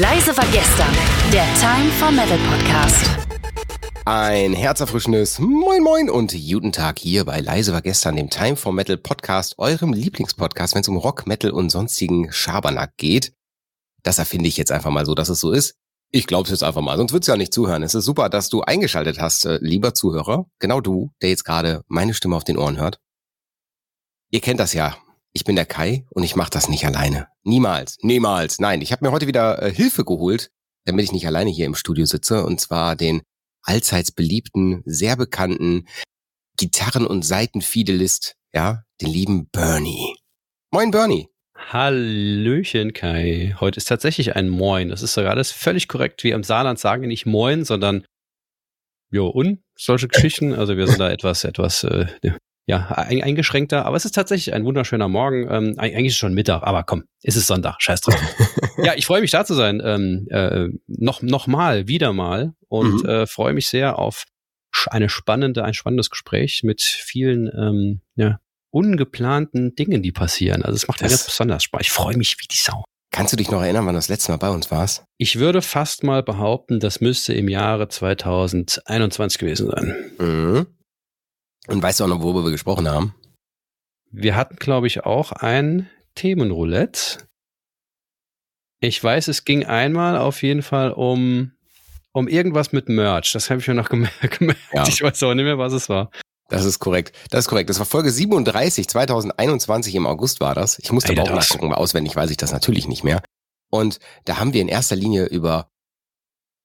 Leise war gestern, der Time for Metal Podcast. Ein herzerfrischendes Moin Moin und guten Tag hier bei Leise war gestern, dem Time for Metal Podcast, eurem Lieblingspodcast, wenn es um Rock, Metal und sonstigen Schabernack geht. Das erfinde ich jetzt einfach mal so, dass es so ist. Ich glaube es jetzt einfach mal, sonst würdest du ja nicht zuhören. Es ist super, dass du eingeschaltet hast, äh, lieber Zuhörer. Genau du, der jetzt gerade meine Stimme auf den Ohren hört. Ihr kennt das ja. Ich bin der Kai und ich mache das nicht alleine. Niemals, niemals. Nein, ich habe mir heute wieder äh, Hilfe geholt, damit ich nicht alleine hier im Studio sitze. Und zwar den allseits beliebten, sehr bekannten Gitarren- und Seitenfidelist, ja, den lieben Bernie. Moin Bernie. Hallöchen, Kai. Heute ist tatsächlich ein Moin. Das ist sogar alles völlig korrekt. Wir im Saarland sagen nicht Moin, sondern Jo und solche Geschichten. Also wir sind da etwas, etwas äh, ja, eingeschränkter. Aber es ist tatsächlich ein wunderschöner Morgen. Ähm, eigentlich ist es schon Mittag, aber komm, es ist Sonntag. Scheiß drauf. ja, ich freue mich da zu sein. Ähm, äh, noch, noch mal, wieder mal. Und mhm. äh, freue mich sehr auf eine spannende, ein spannendes Gespräch mit vielen ähm, ja, ungeplanten Dingen, die passieren. Also es macht mir ganz besonders Spaß. Ich freue mich wie die Sau. Kannst du dich noch erinnern, wann du das letzte Mal bei uns warst? Ich würde fast mal behaupten, das müsste im Jahre 2021 gewesen sein. Mhm. Und weißt du auch noch, worüber wir gesprochen haben? Wir hatten, glaube ich, auch ein Themenroulette. Ich weiß, es ging einmal auf jeden Fall um, um irgendwas mit Merch. Das habe ich mir noch gemerkt. Ja. Ich weiß auch nicht mehr, was es war. Das ist korrekt. Das ist korrekt. Das war Folge 37, 2021 im August war das. Ich musste aber auch nachgucken, auswendig weiß ich das natürlich nicht mehr. Und da haben wir in erster Linie über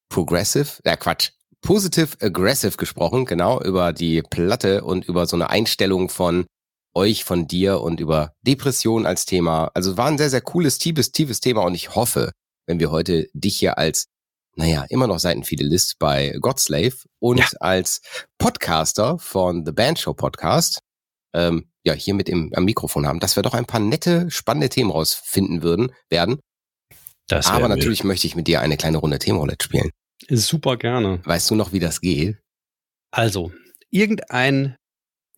Progressive, äh Quatsch, Positive Aggressive gesprochen, genau, über die Platte und über so eine Einstellung von euch, von dir und über Depression als Thema. Also war ein sehr, sehr cooles, tiefes, tiefes Thema und ich hoffe, wenn wir heute dich hier als naja, immer noch Seitenfidelist bei Godslave und ja. als Podcaster von The Band Show Podcast, ähm, ja, hier mit im, am Mikrofon haben, dass wir doch ein paar nette, spannende Themen rausfinden würden, werden. Das Aber natürlich möchte ich mit dir eine kleine Runde Themenroulette spielen. Super gerne. Weißt du noch, wie das geht? Also, irgendein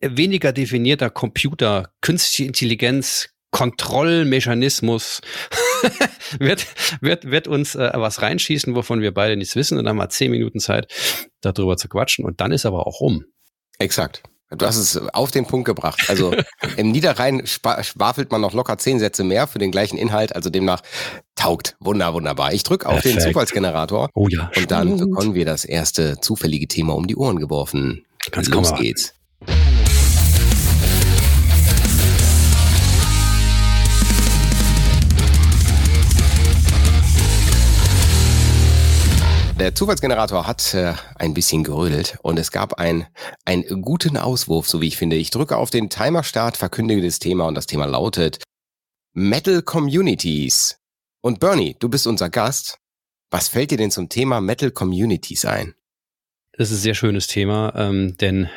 weniger definierter Computer, künstliche Intelligenz, Kontrollmechanismus wird, wird, wird uns äh, was reinschießen, wovon wir beide nichts wissen. Und dann haben wir zehn Minuten Zeit, darüber zu quatschen. Und dann ist aber auch rum. Exakt. Du hast es auf den Punkt gebracht. Also im Niederrhein schwafelt man noch locker zehn Sätze mehr für den gleichen Inhalt. Also demnach taugt. Wunder, wunderbar. Ich drücke auf Perfekt. den Zufallsgenerator. Oh ja. Und dann bekommen wir das erste zufällige Thema um die Ohren geworfen. Ganz Los geht's. Der Zufallsgenerator hat äh, ein bisschen gerödelt und es gab ein, einen guten Auswurf, so wie ich finde. Ich drücke auf den Timer-Start, verkündige das Thema und das Thema lautet Metal Communities. Und Bernie, du bist unser Gast. Was fällt dir denn zum Thema Metal Communities ein? Das ist ein sehr schönes Thema, ähm, denn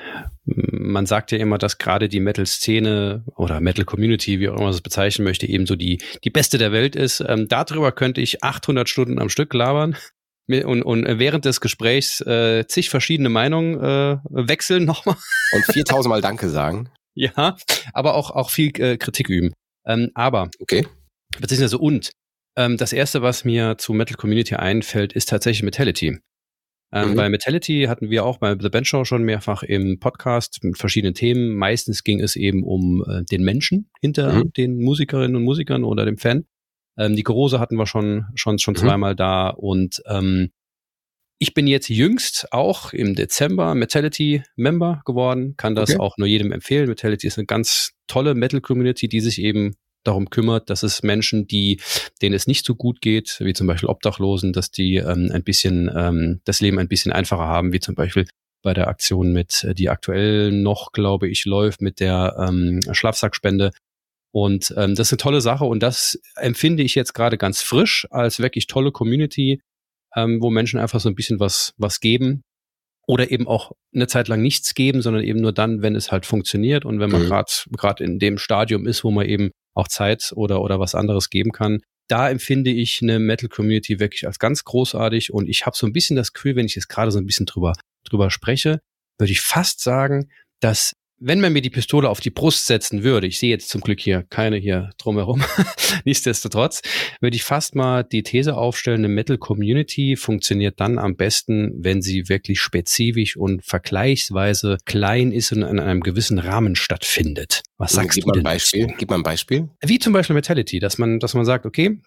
man sagt ja immer, dass gerade die Metal-Szene oder Metal-Community, wie auch immer man es bezeichnen möchte, eben so die, die beste der Welt ist. Ähm, darüber könnte ich 800 Stunden am Stück labern und, und während des Gesprächs äh, zig verschiedene Meinungen äh, wechseln nochmal. Und 4000 Mal Danke sagen. Ja, aber auch, auch viel äh, Kritik üben. Ähm, aber, okay. beziehungsweise und, ähm, das erste, was mir zu Metal Community einfällt, ist tatsächlich Metality. Ähm, mhm. Bei Metality hatten wir auch bei The Band Show schon mehrfach im Podcast mit verschiedenen Themen. Meistens ging es eben um äh, den Menschen hinter mhm. den Musikerinnen und Musikern oder dem Fan. Ähm, die Korose hatten wir schon, schon, schon mhm. zweimal da und ähm, ich bin jetzt jüngst auch im Dezember Metality-Member geworden, kann das okay. auch nur jedem empfehlen. Metality ist eine ganz tolle Metal-Community, die sich eben darum kümmert, dass es Menschen, die, denen es nicht so gut geht, wie zum Beispiel Obdachlosen, dass die ähm, ein bisschen ähm, das Leben ein bisschen einfacher haben, wie zum Beispiel bei der Aktion mit, äh, die aktuell noch, glaube ich, läuft mit der ähm, Schlafsackspende, und ähm, das ist eine tolle Sache und das empfinde ich jetzt gerade ganz frisch als wirklich tolle Community, ähm, wo Menschen einfach so ein bisschen was, was geben oder eben auch eine Zeit lang nichts geben, sondern eben nur dann, wenn es halt funktioniert und wenn man gerade mhm. gerade in dem Stadium ist, wo man eben auch Zeit oder oder was anderes geben kann. Da empfinde ich eine Metal Community wirklich als ganz großartig und ich habe so ein bisschen das Gefühl, wenn ich jetzt gerade so ein bisschen drüber drüber spreche, würde ich fast sagen, dass wenn man mir die Pistole auf die Brust setzen würde, ich sehe jetzt zum Glück hier keine hier drumherum, nichtsdestotrotz, würde ich fast mal die These aufstellen, eine Metal Community funktioniert dann am besten, wenn sie wirklich spezifisch und vergleichsweise klein ist und in einem gewissen Rahmen stattfindet. Was sagst Gib du mal denn ein Beispiel. dazu? Gib mal ein Beispiel. Wie zum Beispiel Metality, dass man, dass man sagt, okay,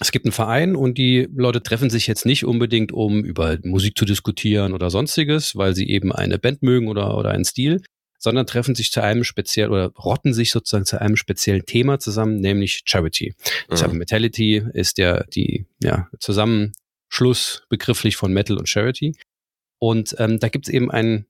es gibt einen Verein und die Leute treffen sich jetzt nicht unbedingt, um über Musik zu diskutieren oder sonstiges, weil sie eben eine Band mögen oder, oder einen Stil, sondern treffen sich zu einem speziell oder rotten sich sozusagen zu einem speziellen Thema zusammen, nämlich Charity. Mhm. Metality ist der, die, ja, Zusammenschluss begrifflich von Metal und Charity. Und ähm, da gibt es eben ein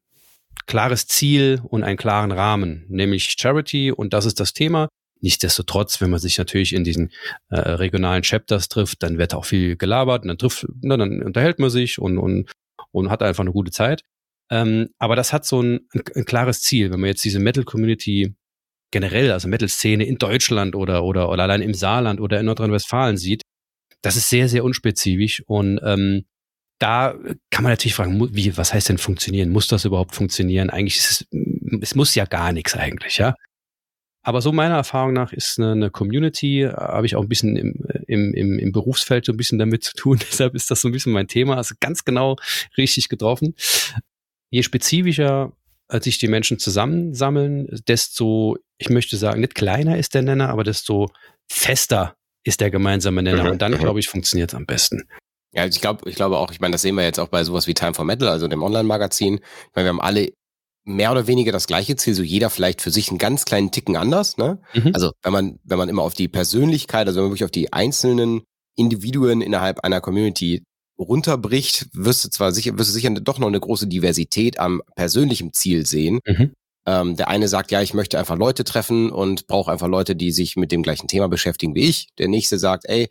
klares Ziel und einen klaren Rahmen, nämlich Charity und das ist das Thema. Nichtsdestotrotz, wenn man sich natürlich in diesen äh, regionalen Chapters trifft, dann wird auch viel gelabert und dann trifft, na, dann unterhält man sich und, und, und hat einfach eine gute Zeit. Ähm, aber das hat so ein, ein, ein klares Ziel. Wenn man jetzt diese Metal-Community generell, also Metal-Szene in Deutschland oder, oder, oder allein im Saarland oder in Nordrhein-Westfalen sieht, das ist sehr, sehr unspezifisch und ähm, da kann man natürlich fragen, wie, was heißt denn funktionieren? Muss das überhaupt funktionieren? Eigentlich ist es, es muss ja gar nichts eigentlich, ja. Aber so meiner Erfahrung nach ist eine, eine Community, äh, habe ich auch ein bisschen im, im, im, im Berufsfeld so ein bisschen damit zu tun. Deshalb ist das so ein bisschen mein Thema. Also ganz genau richtig getroffen. Je spezifischer äh, sich die Menschen zusammensammeln, desto, ich möchte sagen, nicht kleiner ist der Nenner, aber desto fester ist der gemeinsame Nenner. Mhm, Und dann, mhm. glaube ich, funktioniert es am besten. Ja, also ich glaube, ich glaube auch, ich meine, das sehen wir jetzt auch bei sowas wie Time for Metal, also dem Online-Magazin. Ich meine, wir haben alle mehr oder weniger das gleiche Ziel, so jeder vielleicht für sich einen ganz kleinen Ticken anders, ne? Mhm. Also wenn man, wenn man immer auf die Persönlichkeit, also wenn man wirklich auf die einzelnen Individuen innerhalb einer Community runterbricht, wirst du zwar sicher, wirst du sicher doch noch eine große Diversität am persönlichen Ziel sehen. Mhm. Ähm, der eine sagt, ja, ich möchte einfach Leute treffen und brauche einfach Leute, die sich mit dem gleichen Thema beschäftigen wie ich. Der nächste sagt, ey,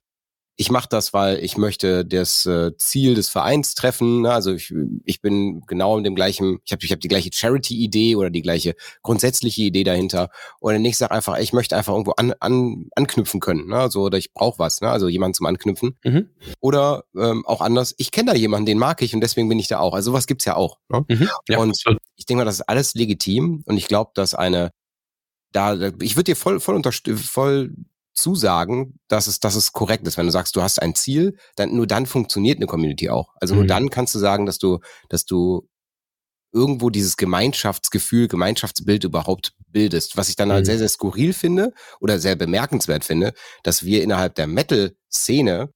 ich mache das, weil ich möchte das äh, Ziel des Vereins treffen. Ne? Also ich, ich bin genau in dem gleichen, ich habe ich hab die gleiche Charity-Idee oder die gleiche grundsätzliche Idee dahinter. Und nächste sagt einfach, ich möchte einfach irgendwo an, an, anknüpfen können. Ne? Also, oder ich brauche was, ne? also jemanden zum Anknüpfen. Mhm. Oder ähm, auch anders, ich kenne da jemanden, den mag ich und deswegen bin ich da auch. Also sowas gibt's ja auch. Ne? Mhm. Ja, Und absolut. ich denke mal, das ist alles legitim und ich glaube, dass eine da ich würde dir voll voll voll zusagen, dass es dass es korrekt ist, wenn du sagst, du hast ein Ziel, dann nur dann funktioniert eine Community auch. Also nur Mhm. dann kannst du sagen, dass du dass du irgendwo dieses Gemeinschaftsgefühl, Gemeinschaftsbild überhaupt bildest, was ich dann halt Mhm. sehr sehr skurril finde oder sehr bemerkenswert finde, dass wir innerhalb der Metal Szene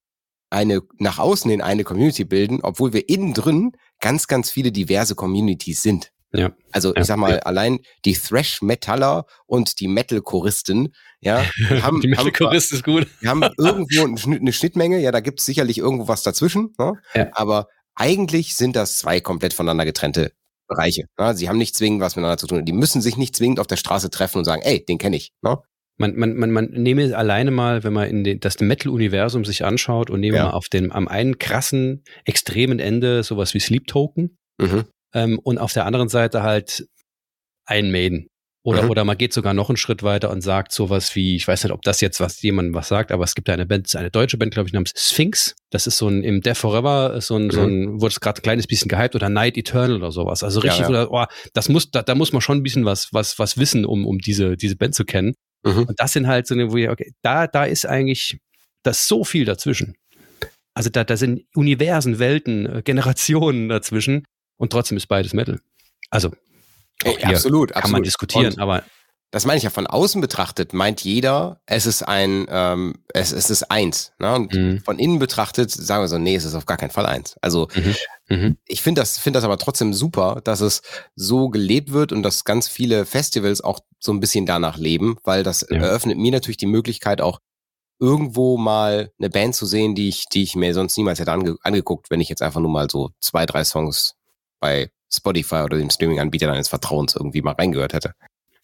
eine nach außen in eine Community bilden, obwohl wir innen drin ganz ganz viele diverse Communities sind. Ja. Also ich sag mal, ja. allein die Thrash-Metaller und die Metal-Choristen, ja, haben, die Metal-Chorist ist gut. die haben irgendwo eine Schnitt- eine Schnittmenge, ja, da gibt's sicherlich irgendwo was dazwischen, ne? Ja. aber eigentlich sind das zwei komplett voneinander getrennte Bereiche. Ne? Sie haben nicht zwingend was miteinander zu tun. Die müssen sich nicht zwingend auf der Straße treffen und sagen, ey, den kenne ich. Ne? Man, man, man, man nehme alleine mal, wenn man in den, das Metal-Universum sich anschaut und nehme Ja. mal auf dem am einen krassen, extremen Ende sowas wie Sleep Token Mhm. Ähm, und auf der anderen Seite halt Iron Maiden. Oder, Mhm. oder man geht sogar noch einen Schritt weiter und sagt sowas wie, ich weiß nicht, ob das jetzt was jemandem was sagt, aber es gibt eine Band, eine deutsche Band, glaube ich, namens Sphinx. Das ist so ein im Death Forever, ist so ein, so ein wurde es gerade ein kleines bisschen gehypt oder Night Eternal oder sowas. Also richtig, Ja, Oder, oh, das muss, da, da muss man schon ein bisschen was, was, was wissen, um, um diese, diese Band zu kennen. Mhm. Und das sind halt so eine, wo ich, okay, da, da ist eigentlich, da ist so viel dazwischen. Also da, da sind Universen, Welten, äh, Generationen dazwischen und trotzdem ist beides Metal. Also hier absolut, kann absolut. man diskutieren, Und aber das meine ich ja von außen betrachtet, meint jeder, es ist ein, ähm, es, es ist eins. Ne? Und Mhm. von innen betrachtet sagen wir so, nee, es ist auf gar keinen Fall eins. Also mhm. ich finde das, finde das aber trotzdem super, dass es so gelebt wird und dass ganz viele Festivals auch so ein bisschen danach leben, weil das Ja. eröffnet mir natürlich die Möglichkeit auch irgendwo mal eine Band zu sehen, die ich, die ich mir sonst niemals hätte ange angeguckt, wenn ich jetzt einfach nur mal so zwei, drei Songs bei Spotify oder dem Streaming-Anbieter deines Vertrauens irgendwie mal reingehört hätte.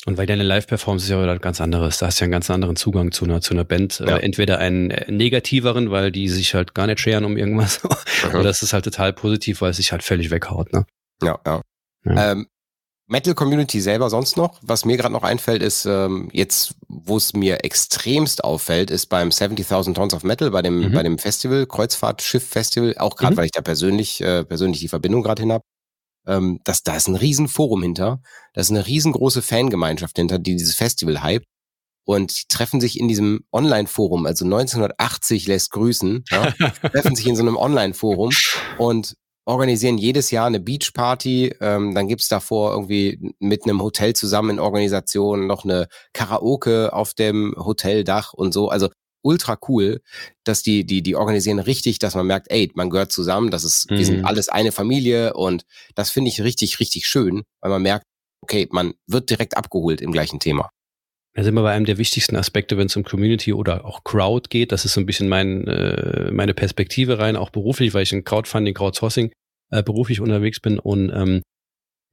Und weil deine Live-Performance ist ja wieder ganz anderes. Da hast du ja einen ganz anderen Zugang zu einer, zu einer Band. Ja. Äh, entweder einen äh, negativeren, weil die sich halt gar nicht scheren um irgendwas. Mhm. Oder es ist halt total positiv, weil es sich halt völlig weghaut. Ne? Ja, ja. Ja. Ähm, Metal Community selber sonst noch, was mir gerade noch einfällt, ist ähm, jetzt, wo es mir extremst auffällt, ist beim 70.000 Tons of Metal, bei dem, Mhm. bei dem Festival, Kreuzfahrtschiff Festival, auch gerade Mhm. weil ich da persönlich, äh, persönlich die Verbindung gerade hin hab. Ähm, dass da ist ein Riesenforum hinter, da ist eine riesengroße Fangemeinschaft hinter, die dieses Festival hype und die treffen sich in diesem Online-Forum, also 1980 lässt grüßen, ja, treffen sich in so einem Online-Forum und organisieren jedes Jahr eine Beachparty. Ähm, dann gibt's davor irgendwie mit einem Hotel zusammen in Organisation noch eine Karaoke auf dem Hoteldach und so. Also ultra cool, dass die, die, die organisieren richtig, dass man merkt, ey, man gehört zusammen, das ist, mhm. wir sind mhm. alles eine Familie und das finde ich richtig, richtig schön, weil man merkt, okay, man wird direkt abgeholt im gleichen Thema. Da sind wir bei einem der wichtigsten Aspekte, wenn es um Community oder auch Crowd geht. Das ist so ein bisschen mein, äh, meine Perspektive rein, auch beruflich, weil ich in Crowdfunding, Crowdsourcing äh, beruflich unterwegs bin. Und ähm,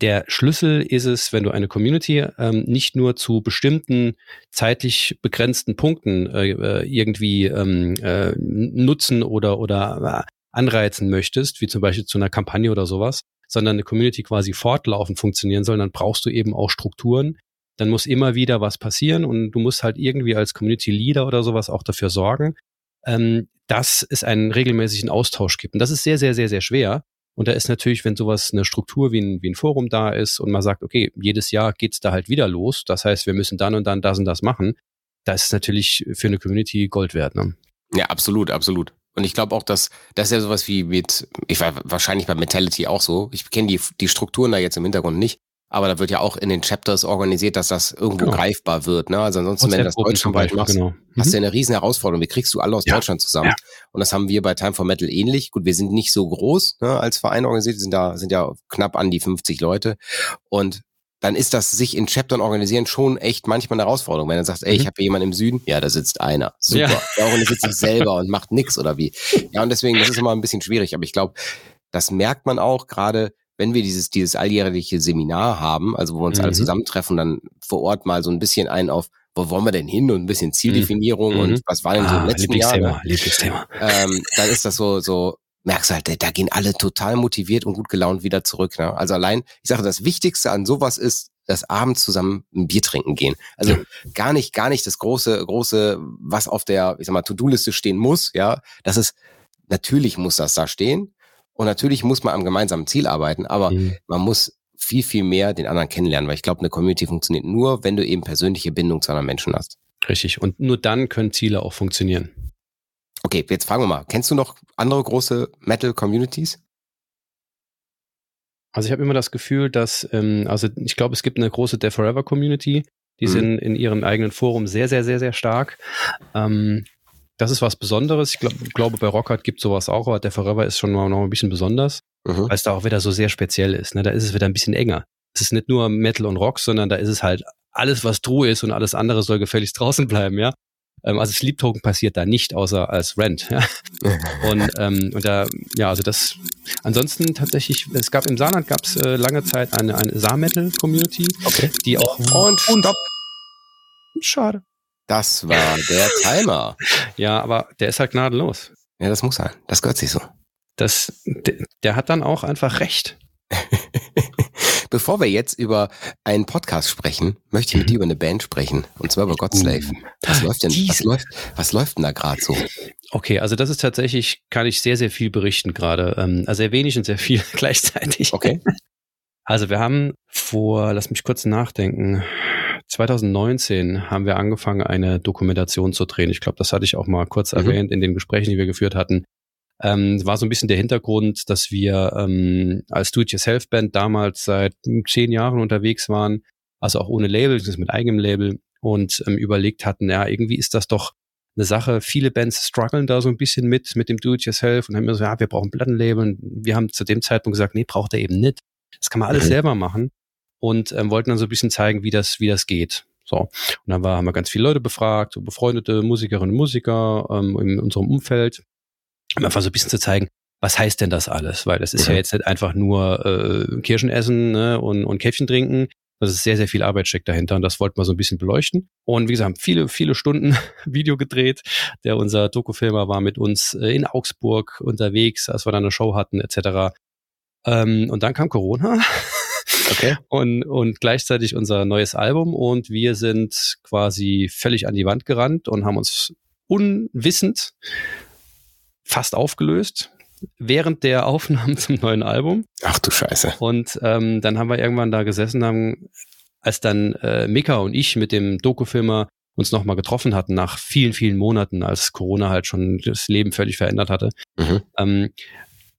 der Schlüssel ist es, wenn du eine Community ähm, nicht nur zu bestimmten zeitlich begrenzten Punkten äh, äh irgendwie ähm, äh, nutzen oder, oder äh, anreizen möchtest, wie zum Beispiel zu einer Kampagne oder sowas, sondern eine Community quasi fortlaufend funktionieren soll, dann brauchst du eben auch Strukturen, dann muss immer wieder was passieren und du musst halt irgendwie als Community Leader oder sowas auch dafür sorgen, ähm, dass es einen regelmäßigen Austausch gibt. Und das ist sehr, sehr, sehr, sehr schwer. Und da ist natürlich, wenn sowas eine Struktur wie ein, wie ein Forum da ist und man sagt, okay, jedes Jahr geht's da halt wieder los. Das heißt, wir müssen dann und dann das und das machen. Das ist natürlich für eine Community Gold wert. Ne? Ja, absolut, absolut. Und ich glaube auch, dass das ist ja sowas wie mit, ich war wahrscheinlich bei Mentality auch so. Ich kenne die, die Strukturen da jetzt im Hintergrund nicht, aber da wird ja auch in den Chapters organisiert, dass das irgendwo genau. greifbar wird. Ne? Also ansonsten, wenn du das deutschlandweit machst, genau. mhm. hast du ja eine riesen Herausforderung. Wie kriegst du alle aus ja. Deutschland zusammen? Ja. Und das haben wir bei Time for Metal ähnlich. Gut, wir sind nicht so groß ne, als Verein organisiert, wir sind da sind ja knapp an die 50 Leute. Und dann ist das sich in Chaptern organisieren schon echt manchmal eine Herausforderung. Wenn du sagst, ey, ich mhm. habe hier jemanden im Süden, ja, da sitzt einer. Super. Ja. Der organisiert sich selber und macht nix oder wie. Ja, und deswegen, das ist immer ein bisschen schwierig. Aber ich glaube, das merkt man auch gerade, wenn wir dieses, dieses alljährliche Seminar haben, also wo wir uns mhm. alle zusammentreffen, dann vor Ort mal so ein bisschen ein auf, wo wollen wir denn hin und ein bisschen Zieldefinierung mhm. und was war denn so im ah, letzten Lieblingsthema, Jahr? Ne? Lieblingsthema. Ähm, dann ist das so, so, merkst du halt, da gehen alle total motiviert und gut gelaunt wieder zurück. Ne? Also allein, ich sage, das Wichtigste an sowas ist, das abends zusammen ein Bier trinken gehen. Also gar nicht, gar nicht das große, große, was auf der, ich sag mal, To-Do-Liste stehen muss, ja. Das ist, natürlich muss das da stehen. Und natürlich muss man am gemeinsamen Ziel arbeiten, aber mhm. man muss viel, viel mehr den anderen kennenlernen, weil ich glaube, eine Community funktioniert nur, wenn du eben persönliche Bindung zu anderen Menschen hast. Richtig. Und nur dann können Ziele auch funktionieren. Okay, jetzt fragen wir mal, kennst du noch andere große Metal-Communities? Also ich habe immer das Gefühl, dass, ähm, also ich glaube, es gibt eine große Death Forever Community, die mhm. sind in ihrem eigenen Forum sehr, sehr, sehr, sehr stark. Ähm, das ist was Besonderes. Ich glaub, glaube, bei Rockhard gibt sowas auch, aber der Forever ist schon mal noch ein bisschen besonders, mhm. weil es da auch wieder so sehr speziell ist. Ne? Da ist es wieder ein bisschen enger. Es ist nicht nur Metal und Rock, sondern da ist es halt alles, was True ist und alles andere soll gefälligst draußen bleiben, ja. Ähm, also Sleep Token passiert da nicht, außer als Rent. Ja? und, ähm, und da, ja, also das, ansonsten tatsächlich, es gab im Saarland gab es äh, lange Zeit eine, eine Saar-Metal-Community, okay. die auch. Und stopp! Schade. Das war der Timer. ja, aber der ist halt gnadenlos. Ja, das muss sein. Das gehört sich so. Das, der, der hat dann auch einfach recht. Bevor wir jetzt über einen Podcast sprechen, möchte ich mit dir über eine Band sprechen. Und zwar über Godslave. Was läuft denn, was läuft, was läuft denn da gerade so? Okay, also das ist tatsächlich, kann ich sehr, sehr viel berichten gerade. Ähm, also sehr wenig und sehr viel gleichzeitig. Okay. Also wir haben vor, lass mich kurz nachdenken, 2019 haben wir angefangen, eine Dokumentation zu drehen. Ich glaube, das hatte ich auch mal kurz mhm. erwähnt in den Gesprächen, die wir geführt hatten. Ähm, war so ein bisschen der Hintergrund, dass wir ähm, als Do-it-yourself-Band damals seit zehn Jahren unterwegs waren, also auch ohne Label, das ist mit eigenem Label und ähm, überlegt hatten, ja, irgendwie ist das doch eine Sache. Viele Bands strugglen da so ein bisschen mit, mit dem Do-it-yourself und haben mir so, ja, wir brauchen Plattenlabel. Und wir haben zu dem Zeitpunkt gesagt, nee, braucht er eben nicht. Das kann man alles mhm. selber machen und ähm, wollten dann so ein bisschen zeigen, wie das, wie das geht. So. Und dann war, haben wir ganz viele Leute befragt, so befreundete Musikerinnen und Musiker ähm, in unserem Umfeld, um einfach so ein bisschen zu zeigen, was heißt denn das alles? Weil das ist mhm. ja jetzt nicht einfach nur äh, Kirschen essen ne, und, und Käffchen trinken. Das ist sehr, sehr viel Arbeit steckt dahinter und das wollten wir so ein bisschen beleuchten. Und wie gesagt, haben viele, viele Stunden Video gedreht. Der unser Dokufilmer war mit uns äh, in Augsburg unterwegs, als wir dann eine Show hatten, etc. Ähm, und dann kam Corona Okay. Und, und gleichzeitig unser neues Album und wir sind quasi völlig an die Wand gerannt und haben uns unwissend fast aufgelöst. während der Aufnahmen zum neuen Album. Ach du Scheiße. Und ähm, dann haben wir irgendwann da gesessen, haben, als dann äh, Mika und ich mit dem Dokufilmer uns nochmal getroffen hatten nach vielen, vielen Monaten, als Corona halt schon das Leben völlig verändert hatte. Mhm. Ähm,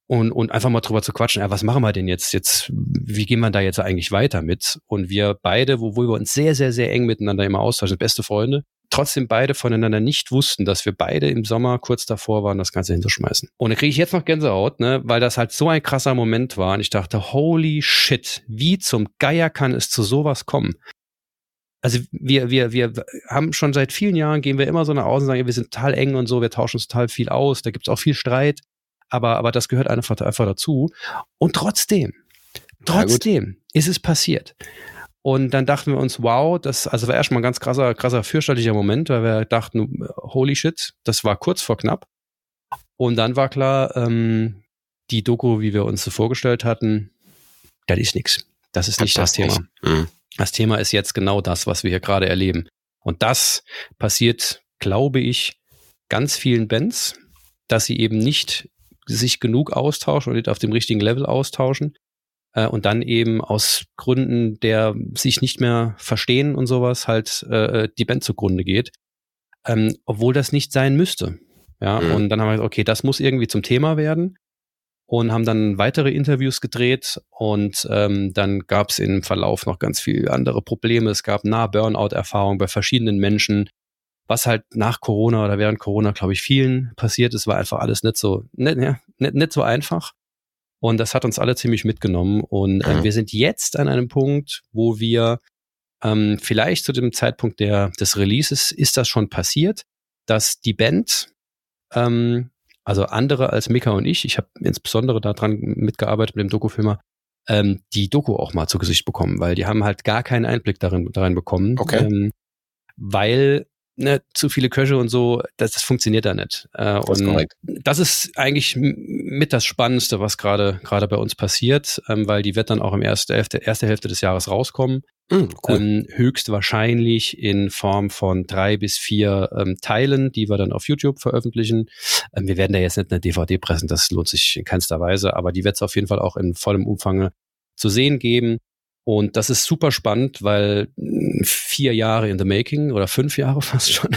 und, und einfach mal drüber zu quatschen, ja, was machen wir denn jetzt? Jetzt, wie gehen wir da jetzt eigentlich weiter mit? Und wir beide, wo, wo wir uns sehr, sehr, sehr eng miteinander immer austauschen, beste Freunde, trotzdem beide voneinander nicht wussten, dass wir beide im Sommer kurz davor waren, das Ganze hinzuschmeißen. Und da kriege ich jetzt noch Gänsehaut, ne, weil das halt so ein krasser Moment war. Und ich dachte, holy shit, wie zum Geier kann es zu sowas kommen? also wir, wir, wir haben schon seit vielen Jahren, gehen wir immer so nach außen und sagen, wir sind total eng und so, wir tauschen uns total viel aus, da gibt es auch viel Streit, aber, aber das gehört einfach, einfach dazu. Und trotzdem, trotzdem ist es passiert. Und dann dachten wir uns, wow, das also war erstmal ein ganz krasser, krasser fürchterlicher Moment, weil wir dachten, holy shit, das war kurz vor knapp. Und dann war klar, ähm, die Doku, wie wir uns so vorgestellt hatten, das ist nichts. Das ist nicht das, das Thema. Mhm. Das Thema ist jetzt genau das, was wir hier gerade erleben. Und das passiert, glaube ich, ganz vielen Bands, dass sie eben nicht sich genug austauschen und nicht auf dem richtigen Level austauschen äh, und dann eben aus Gründen der sich nicht mehr verstehen und sowas halt äh, die Band zugrunde geht, ähm, obwohl das nicht sein müsste. Ja, mhm. und dann haben wir gesagt, okay, das muss irgendwie zum Thema werden und haben dann weitere Interviews gedreht und ähm, dann gab es im Verlauf noch ganz viele andere Probleme. Es gab nah Burnout-Erfahrungen bei verschiedenen Menschen, was halt nach Corona oder während Corona, glaube ich, vielen passiert ist, war einfach alles nicht so, nicht, nicht, nicht so einfach. Und das hat uns alle ziemlich mitgenommen. Und äh, mhm. wir sind jetzt an einem Punkt, wo wir ähm, vielleicht zu dem Zeitpunkt der, des Releases ist das schon passiert, dass die Band ähm, also andere als Mika und ich, ich habe insbesondere daran mitgearbeitet mit dem Dokufilmer, ähm, die Doku auch mal zu Gesicht bekommen, weil die haben halt gar keinen Einblick darin, darin bekommen. Okay. Ähm, weil ne, zu viele Köche und so, das, das funktioniert da nicht. Äh, das und ist das ist eigentlich mit das Spannendste, was gerade gerade bei uns passiert, ähm, weil die wird dann auch im erste Hälfte, erste Hälfte des Jahres rauskommen. Mm, cool. ähm, höchstwahrscheinlich in Form von drei bis vier ähm, Teilen, die wir dann auf YouTube veröffentlichen. Ähm, wir werden da jetzt nicht eine DVD pressen, das lohnt sich in keinster Weise, aber die wird es auf jeden Fall auch in vollem Umfang zu sehen geben. Und das ist super spannend, weil hm, vier Jahre in the making oder fünf Jahre fast schon,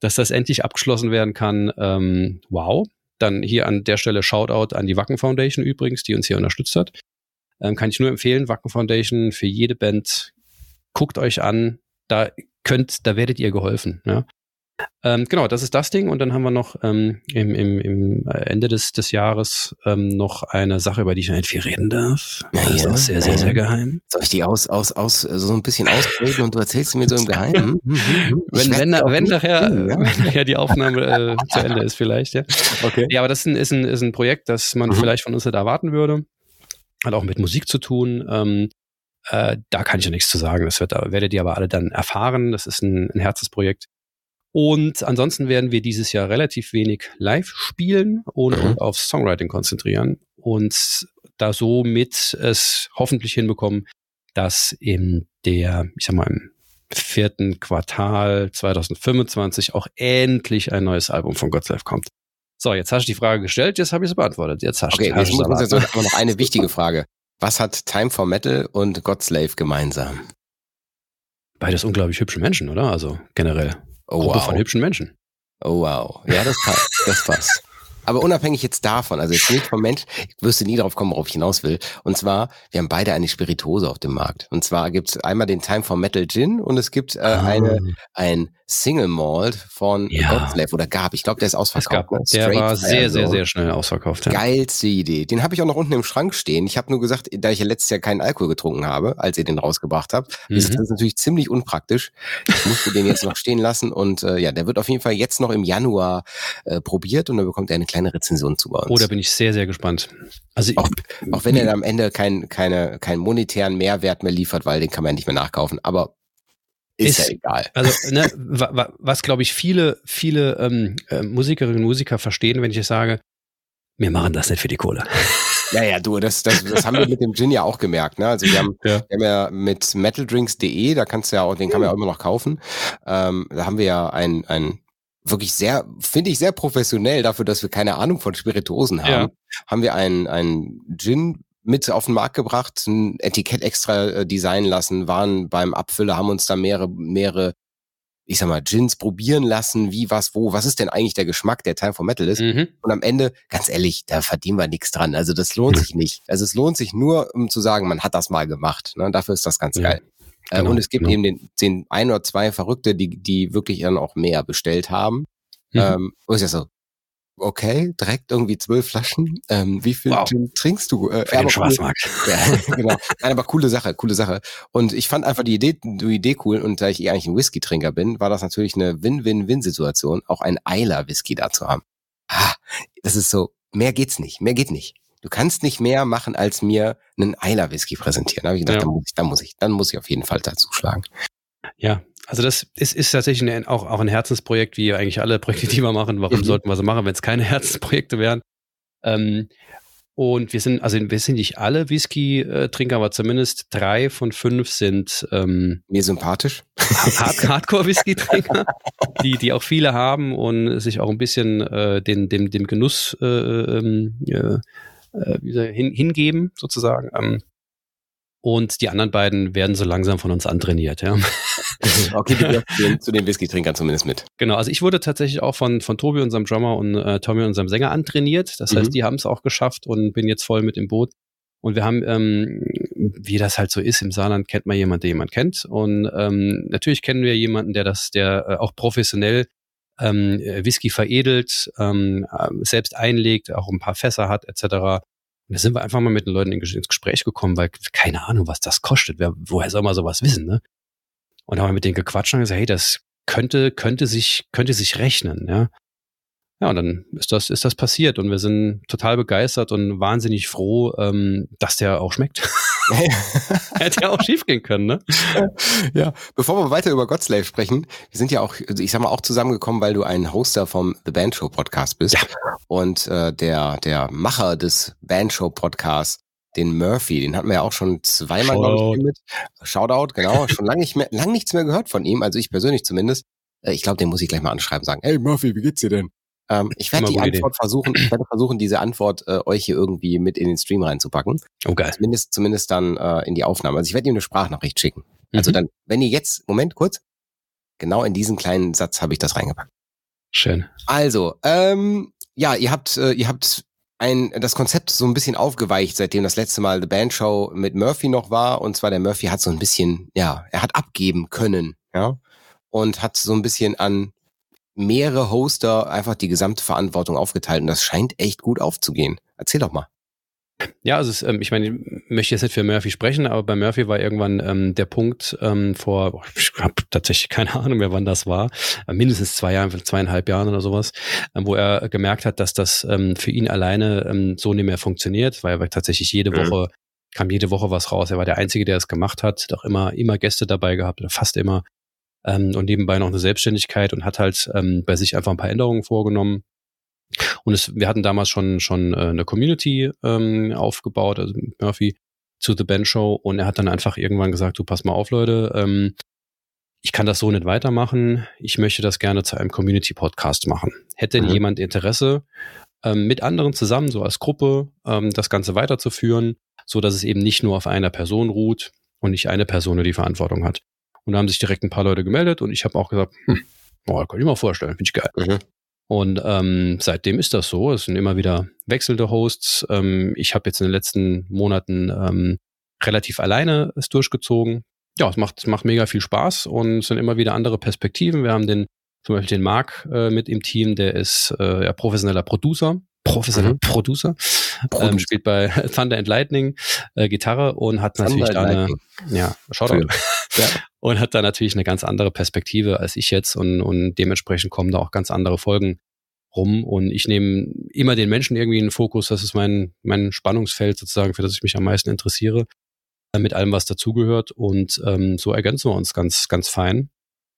dass das endlich abgeschlossen werden kann. Ähm, wow. Dann hier an der Stelle Shoutout an die Wacken Foundation übrigens, die uns hier unterstützt hat. Ähm, kann ich nur empfehlen, Wacken Foundation für jede Band. Guckt euch an, da könnt, da werdet ihr geholfen. Ja? Ähm, genau, das ist das Ding. Und dann haben wir noch ähm, im, im, im Ende des, des Jahres ähm, noch eine Sache, über die ich nicht viel reden darf. Ja, das ist auch sehr, sehr, sehr geheim. Soll ich die aus, aus, aus, so ein bisschen ausreden und du erzählst mir so im Geheimen? Mhm, mhm, mhm. wenn, wenn, wenn, nachher, ja. wenn nachher die Aufnahme äh, zu Ende ist, vielleicht, ja. Okay. Ja, aber das ist ein, ist ein, ist ein Projekt, das man mhm. vielleicht von uns nicht erwarten würde. Hat auch mit Musik zu tun. Ähm, äh, da kann ich ja nichts zu sagen. Das wird, werdet ihr aber alle dann erfahren. Das ist ein, ein Herzensprojekt. Und ansonsten werden wir dieses Jahr relativ wenig live spielen und mhm. auf Songwriting konzentrieren und da somit es hoffentlich hinbekommen, dass in der, ich sag mal, im vierten Quartal 2025 auch endlich ein neues Album von Godself kommt. So, jetzt hast du die Frage gestellt, jetzt habe ich sie beantwortet. Jetzt hast okay, du jetzt muss uns jetzt aber noch eine wichtige Frage. Was hat Time for Metal und Godslave gemeinsam? Beides unglaublich hübsche Menschen, oder? Also generell. Oh, Gruppe wow. von hübschen Menschen. Oh wow. Ja, das passt. Das passt. Aber unabhängig jetzt davon, also jetzt nicht vom Mensch, ich wüsste nie drauf kommen, worauf ich hinaus will. Und zwar, wir haben beide eine Spirituose auf dem Markt. Und zwar gibt es einmal den Time for Metal Gin und es gibt äh, ah. eine, ein Single Malt von ja. Godslave oder gab. Ich glaube, der ist ausverkauft. Gab, der war sehr, sehr, sehr schnell ausverkauft. Ja. Geilste Idee. Den habe ich auch noch unten im Schrank stehen. Ich habe nur gesagt, da ich ja letztes Jahr keinen Alkohol getrunken habe, als ihr den rausgebracht habt, mhm. ist das natürlich ziemlich unpraktisch. Ich musste den jetzt noch stehen lassen und äh, ja, der wird auf jeden Fall jetzt noch im Januar äh, probiert und dann bekommt er eine kleine Rezension zu bei uns. Oh, da bin ich sehr, sehr gespannt. Also auch, auch wenn er am Ende keinen keine, keinen monetären Mehrwert mehr liefert, weil den kann man ja nicht mehr nachkaufen. Aber ist, ist ja egal. Also, ne, was glaube ich viele, viele ähm, äh, Musikerinnen und Musiker verstehen, wenn ich es sage, wir machen das nicht für die Kohle. Ja, ja, du, das, das, das haben wir mit dem Gin ja auch gemerkt. Ne? Also wir haben, ja. wir haben ja mit metaldrinks.de, da kannst du ja auch, den kann man ja auch immer noch kaufen. Ähm, da haben wir ja ein, ein wirklich sehr, finde ich sehr professionell dafür, dass wir keine Ahnung von Spirituosen haben. haben wir einen, einen Gin mit auf den Markt gebracht, ein Etikett extra äh, designen lassen, waren beim Abfüller, haben uns da mehrere, mehrere, ich sag mal, Gins probieren lassen, wie, was, wo, was ist denn eigentlich der Geschmack, der Time for Metal ist. Mhm. Und am Ende, ganz ehrlich, da verdienen wir nichts dran. Also das lohnt sich nicht. Also es lohnt sich nur, um zu sagen, man hat das mal gemacht. Ne? Dafür ist das ganz ja. geil. Genau, und es gibt genau. eben den, den ein oder zwei Verrückte, die, die wirklich dann auch mehr bestellt haben. Mhm. Ähm, wo ist ja so, okay, direkt irgendwie zwölf Flaschen. Ähm, wie viel wow. trinkst du? Äh, Für den Schwarzmarkt. Cool. Ja, genau. Nein, aber coole Sache, coole Sache. Und ich fand einfach die Idee, die Idee cool. Und da ich eigentlich ein Whisky-Trinker bin, war das natürlich eine Win-Win-Win-Situation, auch ein Eiler-Whisky da zu haben. Ah, das ist so, mehr geht's nicht, mehr geht nicht. Du kannst nicht mehr machen, als mir einen Eiler-Whisky präsentieren. Da habe ich gedacht, ja. dann muss ich, dann muss ich, dann muss ich auf jeden Fall dazu schlagen. Ja, also das ist, ist tatsächlich ein, auch, auch ein Herzensprojekt, wie eigentlich alle Projekte, die wir machen. Warum mhm. sollten wir so machen, wenn es keine Herzensprojekte wären? Ähm, und wir sind, also wir sind nicht alle Whisky-Trinker, aber zumindest drei von fünf sind ähm, mir sympathisch. Hard Hardcore-Whisky-Trinker, die, die auch viele haben und sich auch ein bisschen äh, den, dem, dem Genuss äh, ähm, äh, äh, hin, hingeben, sozusagen. Ähm, und die anderen beiden werden so langsam von uns antrainiert. Ja. okay, gehörst zu den Whisky-Trinkern zumindest mit. Genau, also ich wurde tatsächlich auch von, von Tobi, unserem Drummer, und äh, Tommy, unserem Sänger, antrainiert. Das mhm. heißt, die haben es auch geschafft und bin jetzt voll mit im Boot. Und wir haben, ähm, wie das halt so ist, im Saarland kennt man jemanden, der jemand kennt. Und ähm, natürlich kennen wir jemanden, der das, der äh, auch professionell ähm, Whisky veredelt, ähm, äh, selbst einlegt, auch ein paar Fässer hat, etc. Und da sind wir einfach mal mit den Leuten ins Gespräch gekommen, weil keine Ahnung, was das kostet. Wer, woher soll man sowas wissen, ne? Und haben wir mit denen gequatscht und gesagt, hey, das könnte, könnte sich, könnte sich rechnen, ja. Ja, und dann ist das, ist das passiert und wir sind total begeistert und wahnsinnig froh, ähm, dass der auch schmeckt. Hätte ja auch schief gehen können, ne? Ja, bevor wir weiter über Godslave sprechen, wir sind ja auch, ich sag mal, auch zusammengekommen, weil du ein Hoster vom The Band Show Podcast bist. Ja. Und äh, der, der Macher des Band Show Podcasts, den Murphy, den hatten wir ja auch schon zweimal Shoutout. mit. Shoutout, genau. schon lange nicht mehr, lang nichts mehr gehört von ihm, also ich persönlich zumindest. Äh, ich glaube, den muss ich gleich mal anschreiben, sagen, hey Murphy, wie geht's dir denn? Ähm, ich werde die Antwort Idee. versuchen, ich werde versuchen, diese Antwort äh, euch hier irgendwie mit in den Stream reinzupacken. Oh geil. Zumindest, zumindest dann äh, in die Aufnahme. Also ich werde ihm eine Sprachnachricht schicken. Also mhm. dann, wenn ihr jetzt, Moment, kurz, genau in diesen kleinen Satz habe ich das reingepackt. Schön. Also, ähm, ja, ihr habt, äh, ihr habt ein, das Konzept so ein bisschen aufgeweicht, seitdem das letzte Mal The Band Show mit Murphy noch war. Und zwar der Murphy hat so ein bisschen, ja, er hat abgeben können, ja. Und hat so ein bisschen an mehrere Hoster einfach die gesamte Verantwortung aufgeteilt und das scheint echt gut aufzugehen. Erzähl doch mal. Ja, also es, ähm, ich meine, ich möchte jetzt nicht für Murphy sprechen, aber bei Murphy war irgendwann ähm, der Punkt ähm, vor, ich habe tatsächlich keine Ahnung mehr, wann das war, äh, mindestens zwei Jahren, zweieinhalb Jahren oder sowas, äh, wo er gemerkt hat, dass das ähm, für ihn alleine ähm, so nicht mehr funktioniert, weil er tatsächlich jede mhm. Woche kam jede Woche was raus. Er war der Einzige, der es gemacht hat, auch immer immer Gäste dabei gehabt oder fast immer ähm, und nebenbei noch eine Selbstständigkeit und hat halt ähm, bei sich einfach ein paar Änderungen vorgenommen. Und es, wir hatten damals schon schon äh, eine Community ähm, aufgebaut, also Murphy zu The Band Show und er hat dann einfach irgendwann gesagt, du pass mal auf, Leute, ähm, ich kann das so nicht weitermachen. Ich möchte das gerne zu einem Community-Podcast machen. Hätte denn mhm. jemand Interesse, ähm, mit anderen zusammen, so als Gruppe, ähm, das Ganze weiterzuführen, so dass es eben nicht nur auf einer Person ruht und nicht eine Person nur die Verantwortung hat. Und da haben sich direkt ein paar Leute gemeldet und ich habe auch gesagt, hm, boah, kann ich mir vorstellen, finde ich geil. Mhm. Und ähm, seitdem ist das so. Es sind immer wieder wechselnde Hosts. Ähm, ich habe jetzt in den letzten Monaten ähm, relativ alleine es durchgezogen. Ja, es macht, es macht mega viel Spaß und es sind immer wieder andere Perspektiven. Wir haben den zum Beispiel den Marc äh, mit im Team, der ist äh, ja, professioneller Producer, professioneller mhm. Producer, ähm, spielt bei Thunder and Lightning äh, Gitarre und hat Thunder natürlich da eine, ja, Shoutout. ja. Und hat da natürlich eine ganz andere Perspektive als ich jetzt und, und dementsprechend kommen da auch ganz andere Folgen rum und ich nehme immer den Menschen irgendwie in den Fokus, das ist mein, mein Spannungsfeld sozusagen, für das ich mich am meisten interessiere, äh, mit allem, was dazugehört und ähm, so ergänzen wir uns ganz, ganz fein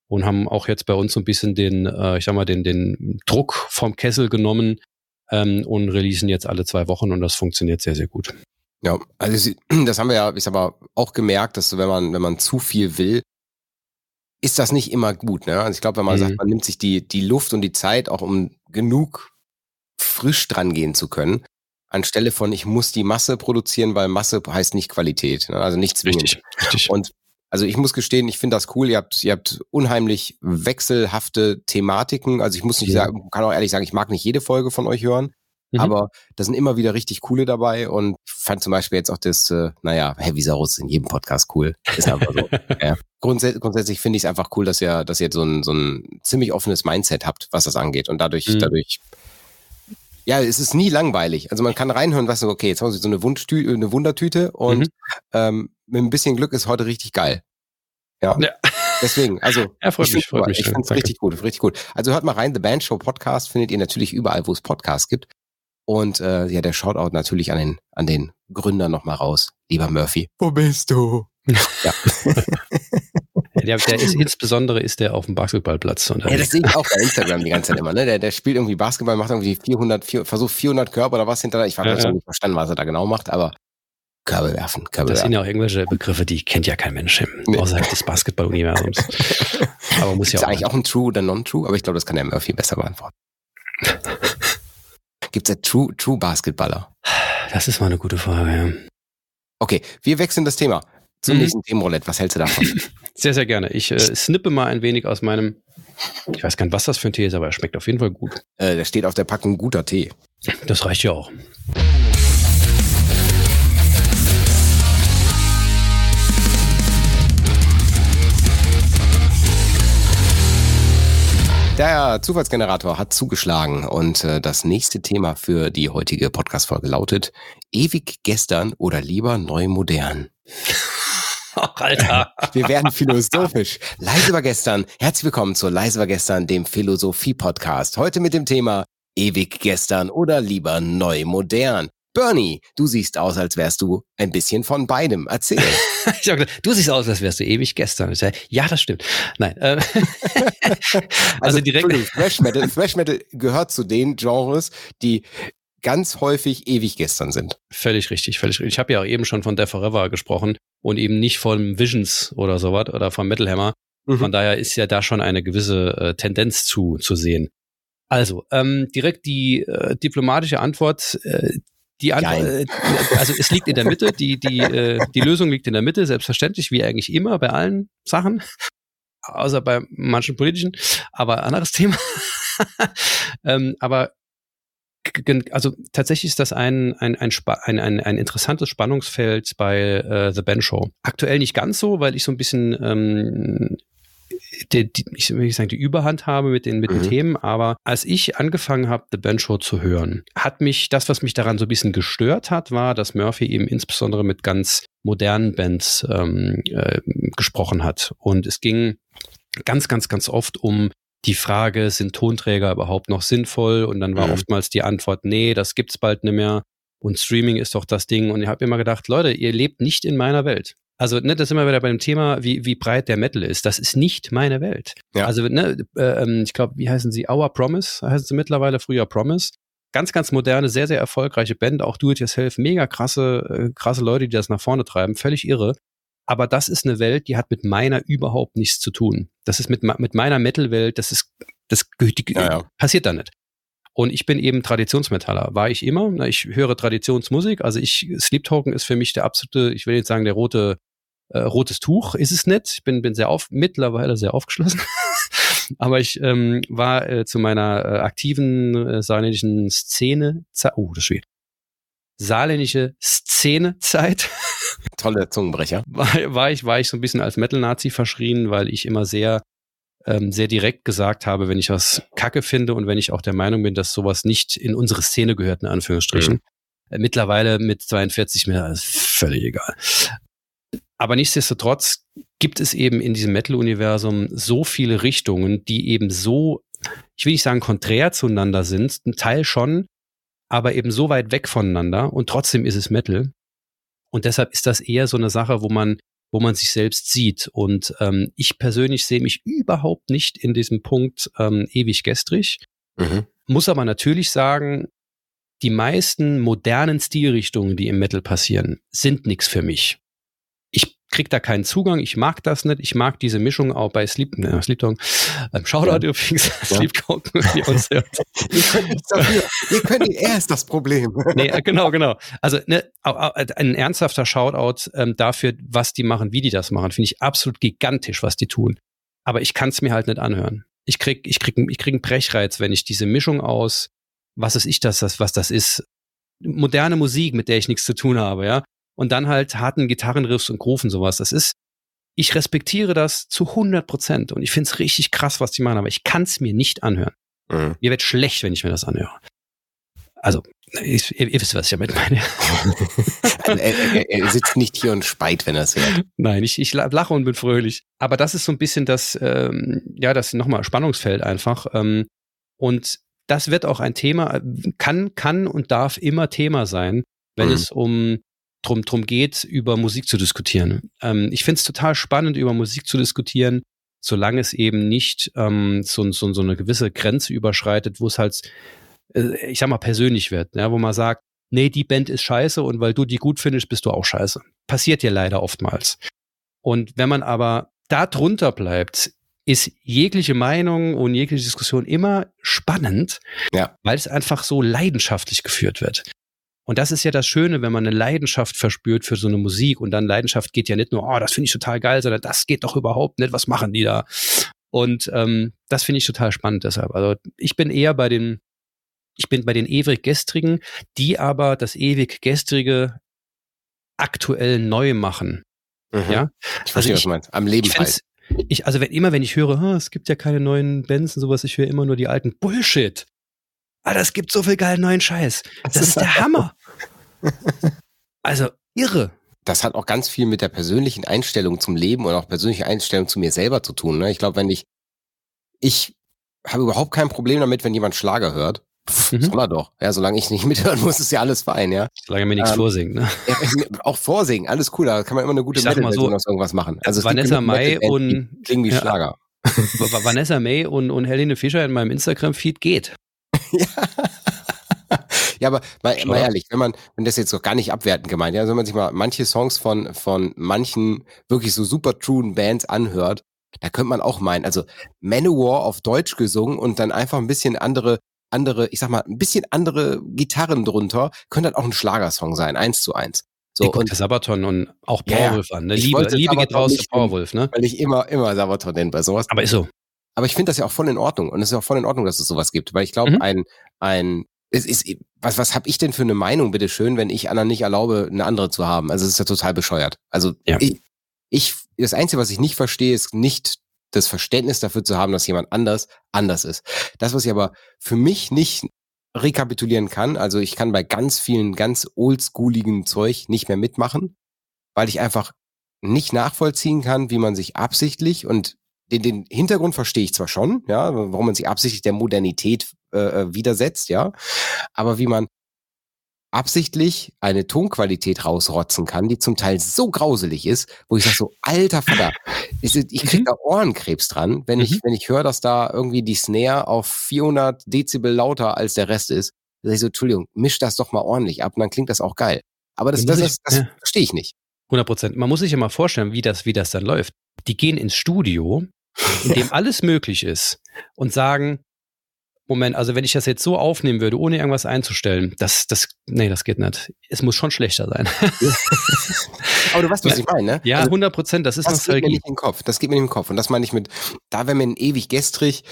und haben auch jetzt bei uns so ein bisschen den, äh, ich sag mal, den, den Druck vom Kessel genommen, ähm, und releasen jetzt alle zwei Wochen und das funktioniert sehr, sehr gut. Ja, also das haben wir ja, ich sag mal, auch gemerkt, dass wenn man, wenn man zu viel will, ist das nicht immer gut. Ne? Also ich glaube, wenn man mhm. sagt, man nimmt sich die, die Luft und die Zeit auch, um genug frisch dran gehen zu können, anstelle von ich muss die Masse produzieren, weil Masse heißt nicht Qualität, ne? also nicht zwingend. Richtig, richtig. Und also ich muss gestehen, ich finde das cool. Ihr habt, ihr habt unheimlich wechselhafte Thematiken. Also ich muss nicht Ja. sagen, kann auch ehrlich sagen, ich mag nicht jede Folge von euch hören. Mhm. Aber da sind immer wieder richtig coole dabei und ich fand zum Beispiel jetzt auch das, äh, naja, Heavy Saurus ist in jedem Podcast cool. Ist einfach so. ja. Grundsä grundsätzlich finde ich es einfach cool, dass ihr, dass ihr so ein, so ein ziemlich offenes Mindset habt, was das angeht. Und dadurch, Mhm. dadurch, ja, es ist nie langweilig. Also man kann reinhören, was so, okay, jetzt haben sie so eine, Wundschtü eine Wundertüte und Mhm. ähm, mit ein bisschen Glück ist heute richtig geil. Ja. Ja. Deswegen, also Ja, freut ich mich, freut mich, Ich ja, finde es danke. richtig gut, richtig gut. Also hört mal rein, The Band Show Podcast findet ihr natürlich überall, wo es Podcasts gibt. Und äh, ja, der Shoutout natürlich an den, an den Gründer nochmal raus. Lieber Murphy. Wo bist du? ja. Der, der ist insbesondere ist der auf dem Basketballplatz. Und ja, das sehe ich auch bei Instagram die ganze Zeit immer. Ne? Der, der spielt irgendwie Basketball, macht irgendwie 400, 400 versucht 400 Körper oder was hinterher. Ich habe Ja, ja. nicht verstanden, was er da genau macht, aber Körbe werfen, Körbe das sind werfen. ja auch irgendwelche Begriffe, die kennt ja kein Mensch im, Nee. außerhalb des Basketball-Universums. Aber muss Ist ja auch. eigentlich auch ein True oder Non-True, aber ich glaube, das kann der Murphy besser beantworten. Gibt es ja True, True Basketballer? Das ist mal eine gute Frage. Ja. Okay, wir wechseln das Thema zum Mhm. nächsten Themenroulette. Was hältst du davon? Sehr, sehr gerne. Ich äh, snippe mal ein wenig aus meinem. Ich weiß gar nicht, was das für ein Tee ist, aber er schmeckt auf jeden Fall gut. äh, da steht auf der Packung guter Tee. Das reicht ja auch. Der Zufallsgenerator hat zugeschlagen und äh, das nächste Thema für die heutige Podcast-Folge lautet ewig gestern oder lieber neu modern. Ach, Alter. Wir werden philosophisch. Leise war gestern. Herzlich willkommen zu Leise war gestern, dem Philosophie-Podcast. Heute mit dem Thema ewig gestern oder lieber neu modern. Bernie, du siehst aus, als wärst du ein bisschen von beidem. Erzähl. Ich hab gedacht, du siehst aus, als wärst du ewig gestern. Sag, ja, das stimmt. Nein. Äh, also, direkt. Entschuldigung, Thrash Metal, Thrash Metal gehört zu den Genres, die ganz häufig ewig gestern sind. Völlig richtig, völlig richtig. Ich habe ja auch eben schon von Death Forever gesprochen und eben nicht von Visions oder sowas oder von Metal Hammer. Mhm. Von daher ist ja da schon eine gewisse äh, Tendenz zu, zu sehen. Also, ähm, direkt die äh, diplomatische Antwort. Äh, die Antwort, äh, also es liegt in der Mitte, die, die, äh, die Lösung liegt in der Mitte, selbstverständlich, wie eigentlich immer bei allen Sachen, außer bei manchen politischen, aber anderes Thema. ähm, aber also tatsächlich ist das ein, ein, ein, ein, ein, ein interessantes Spannungsfeld bei äh, The Ben Show. Aktuell nicht ganz so, weil ich so ein bisschen ähm, die, die, ich will nicht sagen, die Überhand habe mit den, mit den Mhm. Themen, aber als ich angefangen habe, The Ben Show zu hören, hat mich, das, was mich daran so ein bisschen gestört hat, war, dass Murphy eben insbesondere mit ganz modernen Bands ähm, äh, gesprochen hat. Und es ging ganz, ganz, ganz oft um die Frage, sind Tonträger überhaupt noch sinnvoll? Und dann war Mhm. oftmals die Antwort, nee, das gibt's bald nicht mehr. Und Streaming ist doch das Ding. Und ich habe immer gedacht, Leute, ihr lebt nicht in meiner Welt. Also, ne, das sind wir wieder bei dem Thema, wie, wie breit der Metal ist. Das ist nicht meine Welt. Ja. Also, ne, äh, ähm, ich glaube, wie heißen sie? Our Promise heißen sie mittlerweile, früher Promise. Ganz, ganz moderne, sehr, sehr erfolgreiche Band, auch Do-It-Yourself, mega krasse, äh, krasse Leute, die das nach vorne treiben, völlig irre. Aber das ist eine Welt, die hat mit meiner überhaupt nichts zu tun. Das ist mit, mit meiner Metal-Welt, das ist, das die, Ja, ja. passiert da nicht. Und ich bin eben Traditionsmetaller. War ich immer. Na, Ich höre Traditionsmusik. Also ich, Sleep Token ist für mich der absolute, ich will jetzt sagen, der rote, äh, rotes Tuch ist es nicht. Ich bin, bin sehr auf, mittlerweile sehr aufgeschlossen. Aber ich ähm, war äh, zu meiner äh, aktiven äh, saarländischen Szene, oh, das ist schwierig. Saarländische Szenezeit Tolle Zungenbrecher. war, war ich war ich so ein bisschen als Metal-Nazi verschrien, weil ich immer sehr ähm, sehr direkt gesagt habe, wenn ich was Kacke finde und wenn ich auch der Meinung bin, dass sowas nicht in unsere Szene gehört, in Anführungsstrichen. Äh, Mittlerweile mit 42 mir ist völlig egal. Aber nichtsdestotrotz gibt es eben in diesem Metal-Universum so viele Richtungen, die eben so, ich will nicht sagen konträr zueinander sind, ein Teil schon, aber eben so weit weg voneinander und trotzdem ist es Metal. Und deshalb ist das eher so eine Sache, wo man, wo man sich selbst sieht. Und ähm, ich persönlich sehe mich überhaupt nicht in diesem Punkt ähm, ewig gestrig. Mhm. Muss aber natürlich sagen, die meisten modernen Stilrichtungen, die im Metal passieren, sind nichts für mich. Ich kriege da keinen Zugang, ich mag das nicht, ich mag diese Mischung auch bei Sleep, ne, Sleep Talk, ähm, Shoutout ja. übrigens, ja. Sleep Talk, ihr uns hört. ihr könnt nichts dafür, ihr könnt, er ist das Problem. nee, äh, genau, genau. Also ne, ein ernsthafter Shoutout ähm, dafür, was die machen, wie die das machen, finde ich absolut gigantisch, was die tun. Aber ich kann es mir halt nicht anhören. Ich krieg, ich krieg, ich krieg einen Brechreiz, wenn ich diese Mischung aus, was ist ich das, was das ist, moderne Musik, mit der ich nichts zu tun habe, ja, und dann halt harten Gitarrenriffs und Grufen sowas. Das ist, ich respektiere das zu 100 Prozent und ich finde es richtig krass, was die machen, aber ich kann es mir nicht anhören. Mhm. Mir wird schlecht, wenn ich mir das anhöre. Also, ich, ihr, ihr, wisst, was ich damit meine. er, er, er, sitzt nicht hier und speit, wenn er es hört. Nein, ich, ich lache und bin fröhlich. Aber das ist so ein bisschen das, ähm, ja, das nochmal Spannungsfeld einfach. Ähm, und das wird auch ein Thema, kann, kann und darf immer Thema sein, wenn mhm. es um drum, drum geht, über Musik zu diskutieren. Ähm, ich finde es total spannend, über Musik zu diskutieren, solange es eben nicht ähm, so, so, so eine gewisse Grenze überschreitet, wo es halt, äh, ich sag mal, persönlich wird, ja, wo man sagt, nee, die Band ist scheiße und weil du die gut findest, bist du auch scheiße. Passiert ja leider oftmals. Und wenn man aber da drunter bleibt, ist jegliche Meinung und jegliche Diskussion immer spannend, ja. weil es einfach so leidenschaftlich geführt wird. Und das ist ja das Schöne, wenn man eine Leidenschaft verspürt für so eine Musik und dann Leidenschaft geht ja nicht nur, oh, das finde ich total geil, sondern das geht doch überhaupt nicht, was machen die da? Und ähm, das finde ich total spannend deshalb. Also ich bin eher bei den, ich bin bei den ewig Gestrigen, die aber das ewig Gestrige aktuell neu machen. Mhm. Ja, ich verstehe, also was du meinst. Am Leben halt. Ich, also wenn, immer wenn ich höre, es gibt ja keine neuen Bands und sowas, ich höre immer nur die alten Bullshit. Alter, es gibt so viel geilen neuen Scheiß. Das, das ist der Hammer. Also irre. Das hat auch ganz viel mit der persönlichen Einstellung zum Leben und auch persönliche Einstellung zu mir selber zu tun. Ne? Ich glaube, wenn ich, ich habe überhaupt kein Problem damit, wenn jemand Schlager hört. Pff, mhm. Soll er doch. Ja, solange ich nicht mithören muss, ist ja alles fein, ja. Solange mir nichts ähm, vorsingt, ne? Ja, auch vorsingen, alles cool. Da kann man immer eine gute metal so, aus irgendwas machen. Also Vanessa May und klingen wie ja, Schlager. Vanessa May und, und Helene Fischer in meinem Instagram-Feed geht. Ja. ja, aber mal, mal, ehrlich, wenn man, wenn das jetzt auch gar nicht abwertend gemeint, ja, wenn man sich mal manche Songs von, von manchen wirklich so super truen Bands anhört, da könnte man auch meinen, also Manowar auf Deutsch gesungen und dann einfach ein bisschen andere, andere, ich sag mal, ein bisschen andere Gitarren drunter, könnte halt auch ein Schlagersong sein, eins zu eins. So, und Sabaton und auch Powerwolf ja, an. Ne? Liebe, Liebe geht raus zu Powerwolf, ne? Weil ich immer, immer Sabaton nenne bei sowas. Aber ist so. Aber ich finde das ja auch voll in Ordnung. Und es ist auch voll in Ordnung, dass es sowas gibt. Weil ich glaube, mhm. ein, ein, es ist, was, was habe ich denn für eine Meinung, bitte schön, wenn ich anderen nicht erlaube, eine andere zu haben? Also es ist ja total bescheuert. Also ja. ich, ich, das Einzige, was ich nicht verstehe, ist nicht das Verständnis dafür zu haben, dass jemand anders anders ist. Das, was ich aber für mich nicht rekapitulieren kann, also ich kann bei ganz vielen ganz oldschooligen Zeug nicht mehr mitmachen, weil ich einfach nicht nachvollziehen kann, wie man sich absichtlich und den, den Hintergrund verstehe ich zwar schon, ja, warum man sich absichtlich der Modernität äh, äh, widersetzt, ja, aber wie man absichtlich eine Tonqualität rausrotzen kann, die zum Teil so grauselig ist, wo ich sage so, alter Vater, ich, ich krieg mhm. da Ohrenkrebs dran, wenn mhm. ich, wenn ich höre, dass da irgendwie die Snare auf 400 Dezibel lauter als der Rest ist. Da sag ich so, Entschuldigung, misch das doch mal ordentlich ab und dann klingt das auch geil. Aber das, das, das, das ja. verstehe ich nicht. 100 Prozent. Man muss sich ja mal vorstellen, wie das, wie das dann läuft. Die gehen ins Studio in dem alles möglich ist und sagen, Moment, also wenn ich das jetzt so aufnehmen würde, ohne irgendwas einzustellen, das, das, nee, das geht nicht. Es muss schon schlechter sein. Aber du weißt, was ich meine, ne? Ja, also, 100 Prozent, das ist das Nostalgie. Das geht mir nicht in den Kopf, das geht mir nicht in den Kopf. Und das meine ich mit, da wäre mir ewig gestrig,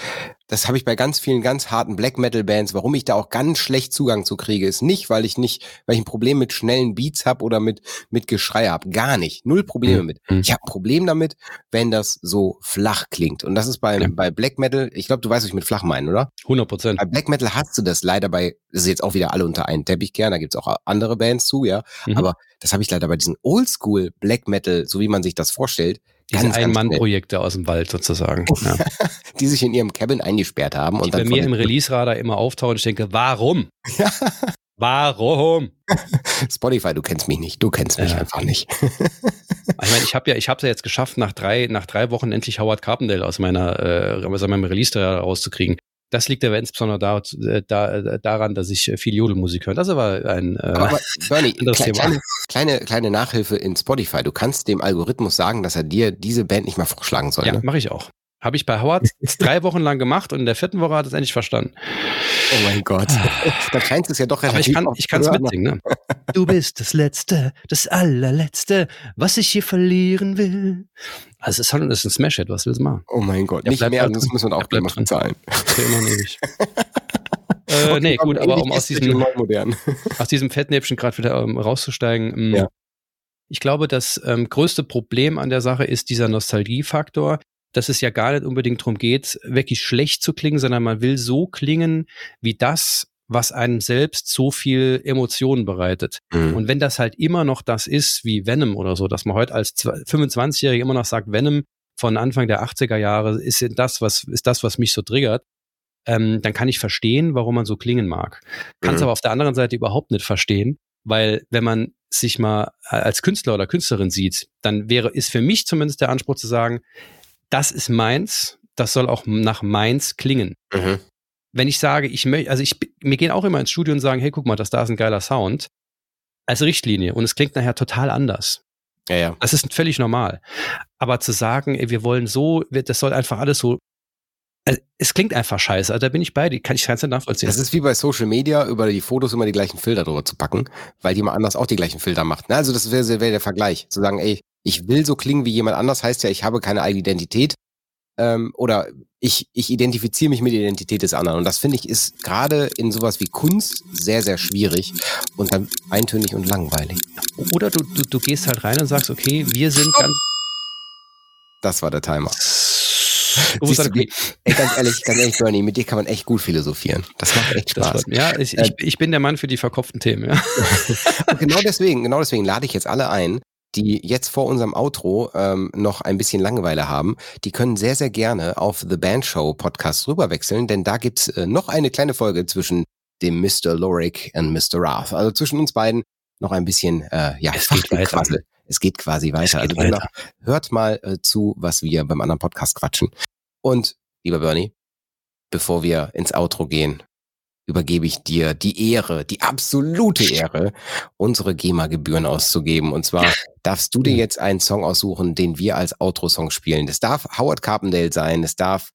das habe ich bei ganz vielen ganz harten Black Metal Bands, warum ich da auch ganz schlecht Zugang zu kriege, ist nicht, weil ich nicht, weil ich ein Problem mit schnellen Beats habe oder mit, mit Geschrei habe. Gar nicht. Null Probleme mhm. mit. Ich habe ein Problem damit, wenn das so flach klingt. Und das ist bei, ja. bei Black Metal, ich glaube, du weißt, was ich mit flach meine, oder? 100 Prozent. Bei Black Metal hast du das leider bei, das ist jetzt auch wieder alle unter einen Teppich gern, da gibt's auch andere Bands zu, ja. Mhm. Aber das habe ich leider bei diesen Oldschool Black Metal, so wie man sich das vorstellt, diese Ein-Mann-Projekte aus dem Wald sozusagen. Ja. die sich in ihrem Cabin eingesperrt haben. Die und bei mir im Release-Radar immer auftauchen und ich denke, warum? Ja. Warum? Spotify, du kennst mich nicht. Du kennst mich ja. einfach nicht. ich meine, ich habe ja, ich habe es ja jetzt geschafft, nach drei, nach drei Wochen endlich Howard Carpendale aus meiner, äh, aus meinem Release-Radar rauszukriegen. Das liegt aber insbesondere da, äh, da, äh, daran, dass ich viel Jodelmusik höre. Das ist aber ein äh, aber Bernie, kleine, Thema. Kleine, kleine Nachhilfe in Spotify. Du kannst dem Algorithmus sagen, dass er dir diese Band nicht mehr vorschlagen soll. Ja, ne? mache ich auch. Habe ich bei Howard drei Wochen lang gemacht und in der vierten Woche hat es endlich verstanden. Oh mein Gott. da scheint es ja doch relativ Aber ich kann es mitsingen. Ne? Du bist das Letzte, das allerletzte, was ich hier verlieren will. Also es ist, halt, ist ein Smash-Hit, was willst du machen? Oh mein Gott, ja, nicht mehr, sonst muss man auch gleich mal bezahlen. Für immer ewig. äh, okay, nee, gut, aber um aus diesem, aus diesem Fettnäpfchen gerade wieder ähm, rauszusteigen, ähm, ja. ich glaube, das ähm, größte Problem an der Sache ist dieser Nostalgiefaktor dass es ja gar nicht unbedingt darum geht, wirklich schlecht zu klingen, sondern man will so klingen wie das, was einem selbst so viel Emotionen bereitet. Mhm. Und wenn das halt immer noch das ist wie Venom oder so, dass man heute als 25-Jähriger immer noch sagt, Venom von Anfang der 80er Jahre ist das, was, ist das, was mich so triggert, ähm, dann kann ich verstehen, warum man so klingen mag. Kann es mhm. aber auf der anderen Seite überhaupt nicht verstehen, weil wenn man sich mal als Künstler oder Künstlerin sieht, dann wäre, ist für mich zumindest der Anspruch zu sagen, das ist meins, das soll auch nach meins klingen. Mhm. Wenn ich sage, ich möchte, also ich, mir gehen auch immer ins Studio und sagen, hey, guck mal, das da ist ein geiler Sound, als Richtlinie und es klingt nachher total anders. Ja, ja. Das ist völlig normal. Aber zu sagen, ey, wir wollen so, das soll einfach alles so also, es klingt einfach scheiße, also da bin ich bei dir, kann ich ganz nachvollziehen. Das ist wie bei Social Media, über die Fotos immer die gleichen Filter drüber zu packen, weil jemand anders auch die gleichen Filter macht. Also das wäre wär der Vergleich, zu sagen, ey, ich will so klingen wie jemand anders, heißt ja, ich habe keine eigene Identität. Ähm, oder ich, ich identifiziere mich mit der Identität des anderen. Und das finde ich ist gerade in sowas wie Kunst sehr, sehr schwierig und dann eintönig und langweilig. Oder du, du, du gehst halt rein und sagst, okay, wir sind oh. ganz. Das war der Timer. Siehst du, okay. ey, ganz ehrlich, ganz ehrlich, Bernie, mit dir kann man echt gut philosophieren. Das macht echt Spaß. ja, ich, ich, ich, bin der Mann für die verkopften Themen, ja. genau deswegen, genau deswegen lade ich jetzt alle ein, die jetzt vor unserem Outro ähm, noch ein bisschen Langeweile haben, die können sehr, sehr gerne auf The Band Show Podcast rüberwechseln, denn da gibt's äh, noch eine kleine Folge zwischen dem Mr. Lorick und Mr. Rath. Also zwischen uns beiden noch ein bisschen, äh, ja, es geht weiter. Es geht quasi weiter. Geht also weiter. hört mal äh, zu, was wir beim anderen Podcast quatschen. Und, lieber Bernie, bevor wir ins Outro gehen, übergebe ich dir die Ehre, die absolute Ehre, unsere GEMA-Gebühren auszugeben. Und zwar darfst du dir jetzt einen Song aussuchen, den wir als Outro-Song spielen. Das darf Howard Carpendale sein, es darf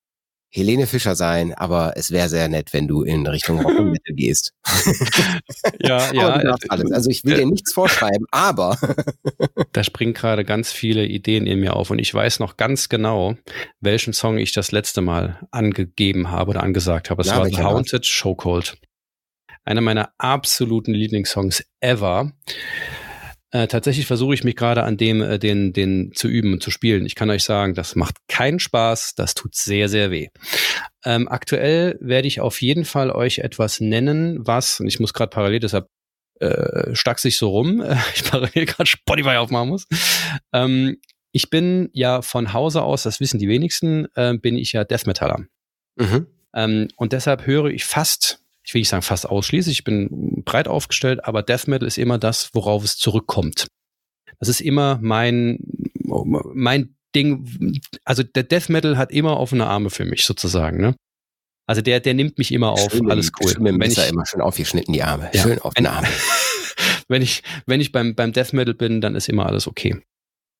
Helene Fischer sein, aber es wäre sehr nett, wenn du in Richtung Rock und Metal gehst. ja, ja. alles. Also ich will dir nichts vorschreiben, aber da springen gerade ganz viele Ideen in mir auf und ich weiß noch ganz genau, welchen Song ich das letzte Mal angegeben habe oder angesagt habe. Es ja, war The Haunted Show Cold. Einer meiner absoluten Lieblingssongs ever. Äh, tatsächlich versuche ich mich gerade an dem, äh, den, den zu üben und zu spielen. Ich kann euch sagen, das macht keinen Spaß, das tut sehr, sehr weh. Ähm, aktuell werde ich auf jeden Fall euch etwas nennen, was, und ich muss gerade parallel, deshalb äh, stack sich so rum, äh, ich parallel gerade Spotify aufmachen muss. Ähm, ich bin ja von Hause aus, das wissen die wenigsten, äh, bin ich ja Death Metaller. Mhm. Ähm, und deshalb höre ich fast ich will nicht sagen fast ausschließlich, ich bin breit aufgestellt, aber Death Metal ist immer das, worauf es zurückkommt. Das ist immer mein, mein Ding. Also der Death Metal hat immer offene Arme für mich sozusagen, ne? Also der, der nimmt mich immer auf, schön alles cool. Schön mit dem Messer ich, immer schön aufgeschnitten die Arme. Ja, schön den Arme. wenn ich, wenn ich beim, beim Death Metal bin, dann ist immer alles okay.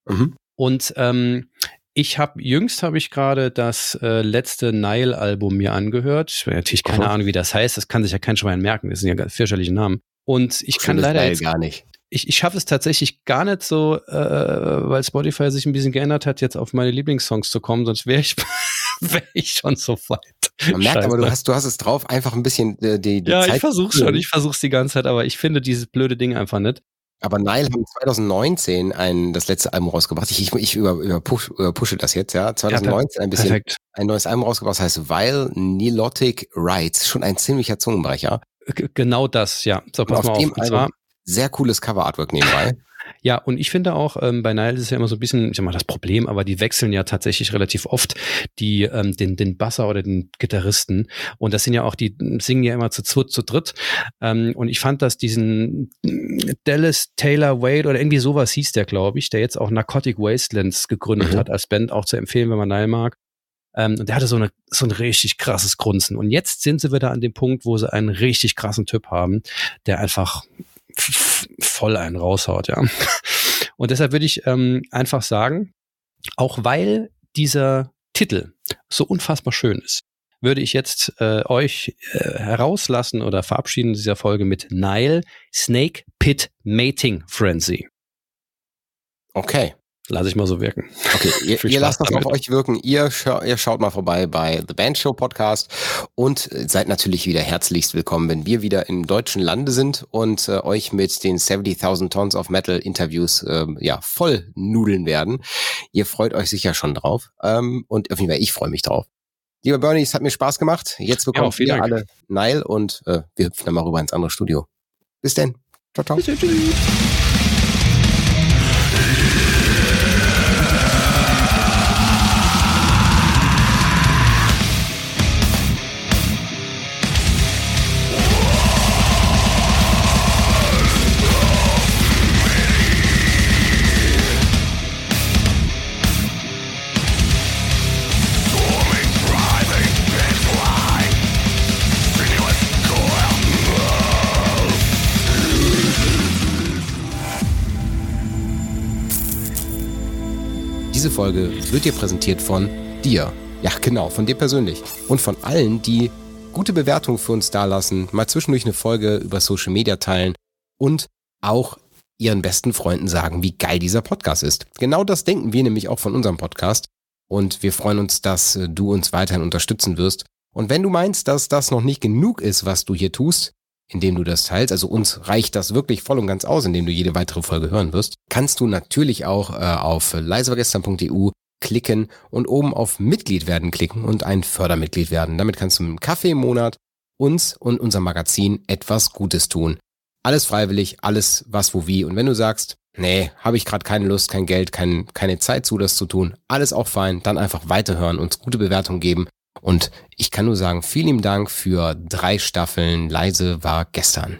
Mhm. Und ähm, ich habe jüngst habe ich gerade das äh, letzte Nile-Album mir angehört. Ich habe natürlich keine Aha. Ahnung, wie das heißt. Das kann sich ja kein Schwein merken. Das sind ja ganz fürchterliche Namen. Und ich, ich kann leider jetzt, gar nicht. Ich, ich schaffe es tatsächlich gar nicht so, äh, weil Spotify sich ein bisschen geändert hat, jetzt auf meine Lieblingssongs zu kommen. Sonst wäre ich, wär ich schon so weit. Man merkt Scheiße. aber, du hast, du hast es drauf, einfach ein bisschen äh, die, die ja, Zeit. Ja, ich versuche schon. Ich versuche es die ganze Zeit, aber ich finde dieses blöde Ding einfach nicht. Aber Nile haben 2019 ein, das letzte Album rausgebracht. Ich, ich, ich über, über, push, über pushe das jetzt, ja. 2019 ein bisschen Perfekt. ein neues Album rausgebracht, das heißt Vile Nilotic Rights. Schon ein ziemlicher Zungenbrecher. G genau das, ja. So, pass mal auf. Dem Album sehr cooles Cover-Artwork nebenbei. Ja, und ich finde auch, ähm, bei Nile ist es ja immer so ein bisschen, ich sag mal, das Problem, aber die wechseln ja tatsächlich relativ oft die, ähm, den, den Basser oder den Gitarristen. Und das sind ja auch, die singen ja immer zu zweit, zu dritt. Ähm, und ich fand, dass diesen Dallas Taylor Wade oder irgendwie sowas hieß der, glaube ich, der jetzt auch Narcotic Wastelands gegründet mhm. hat als Band, auch zu empfehlen, wenn man Nile mag. Ähm, und der hatte so, eine, so ein richtig krasses Grunzen. Und jetzt sind sie wieder an dem Punkt, wo sie einen richtig krassen Typ haben, der einfach voll einen raushaut, ja. Und deshalb würde ich ähm, einfach sagen, auch weil dieser Titel so unfassbar schön ist, würde ich jetzt äh, euch äh, herauslassen oder verabschieden dieser Folge mit Nile Snake Pit Mating Frenzy. Okay. Lass ich mal so wirken. Okay, ihr, ihr lasst das auf euch wirken. Ihr, scha ihr, schaut mal vorbei bei The Band Show Podcast und seid natürlich wieder herzlichst willkommen, wenn wir wieder im deutschen Lande sind und äh, euch mit den 70.000 Tons of Metal Interviews äh, ja voll nudeln werden. Ihr freut euch sicher schon drauf ähm, und auf jeden Fall ich freue mich drauf. Lieber Bernie, es hat mir Spaß gemacht. Jetzt bekommen ja, wir alle Nile und äh, wir hüpfen dann mal rüber ins andere Studio. Bis denn. Ciao, ciao. Tschüss, tschüss. Folge wird dir präsentiert von dir. Ja, genau, von dir persönlich. Und von allen, die gute Bewertungen für uns dalassen, mal zwischendurch eine Folge über Social Media teilen und auch ihren besten Freunden sagen, wie geil dieser Podcast ist. Genau das denken wir nämlich auch von unserem Podcast. Und wir freuen uns, dass äh, du uns weiterhin unterstützen wirst. Und wenn du meinst, dass das noch nicht genug ist, was du hier tust, indem du das teilst, also uns reicht das wirklich voll und ganz aus, indem du jede weitere Folge hören wirst, kannst du natürlich auch äh, auf leisevergestern.eu klicken und oben auf Mitglied werden klicken und ein Fördermitglied werden. Damit kannst du mit einem Kaffee im Monat uns und unser Magazin etwas Gutes tun. Alles freiwillig, alles was, wo, wie. Und wenn du sagst, nee, habe ich gerade keine Lust, kein Geld, kein, keine Zeit zu, das zu tun, alles auch fein, dann einfach weiterhören, uns gute Bewertungen geben und ich kann nur sagen, vielen Dank für drei Staffeln. Leise war gestern.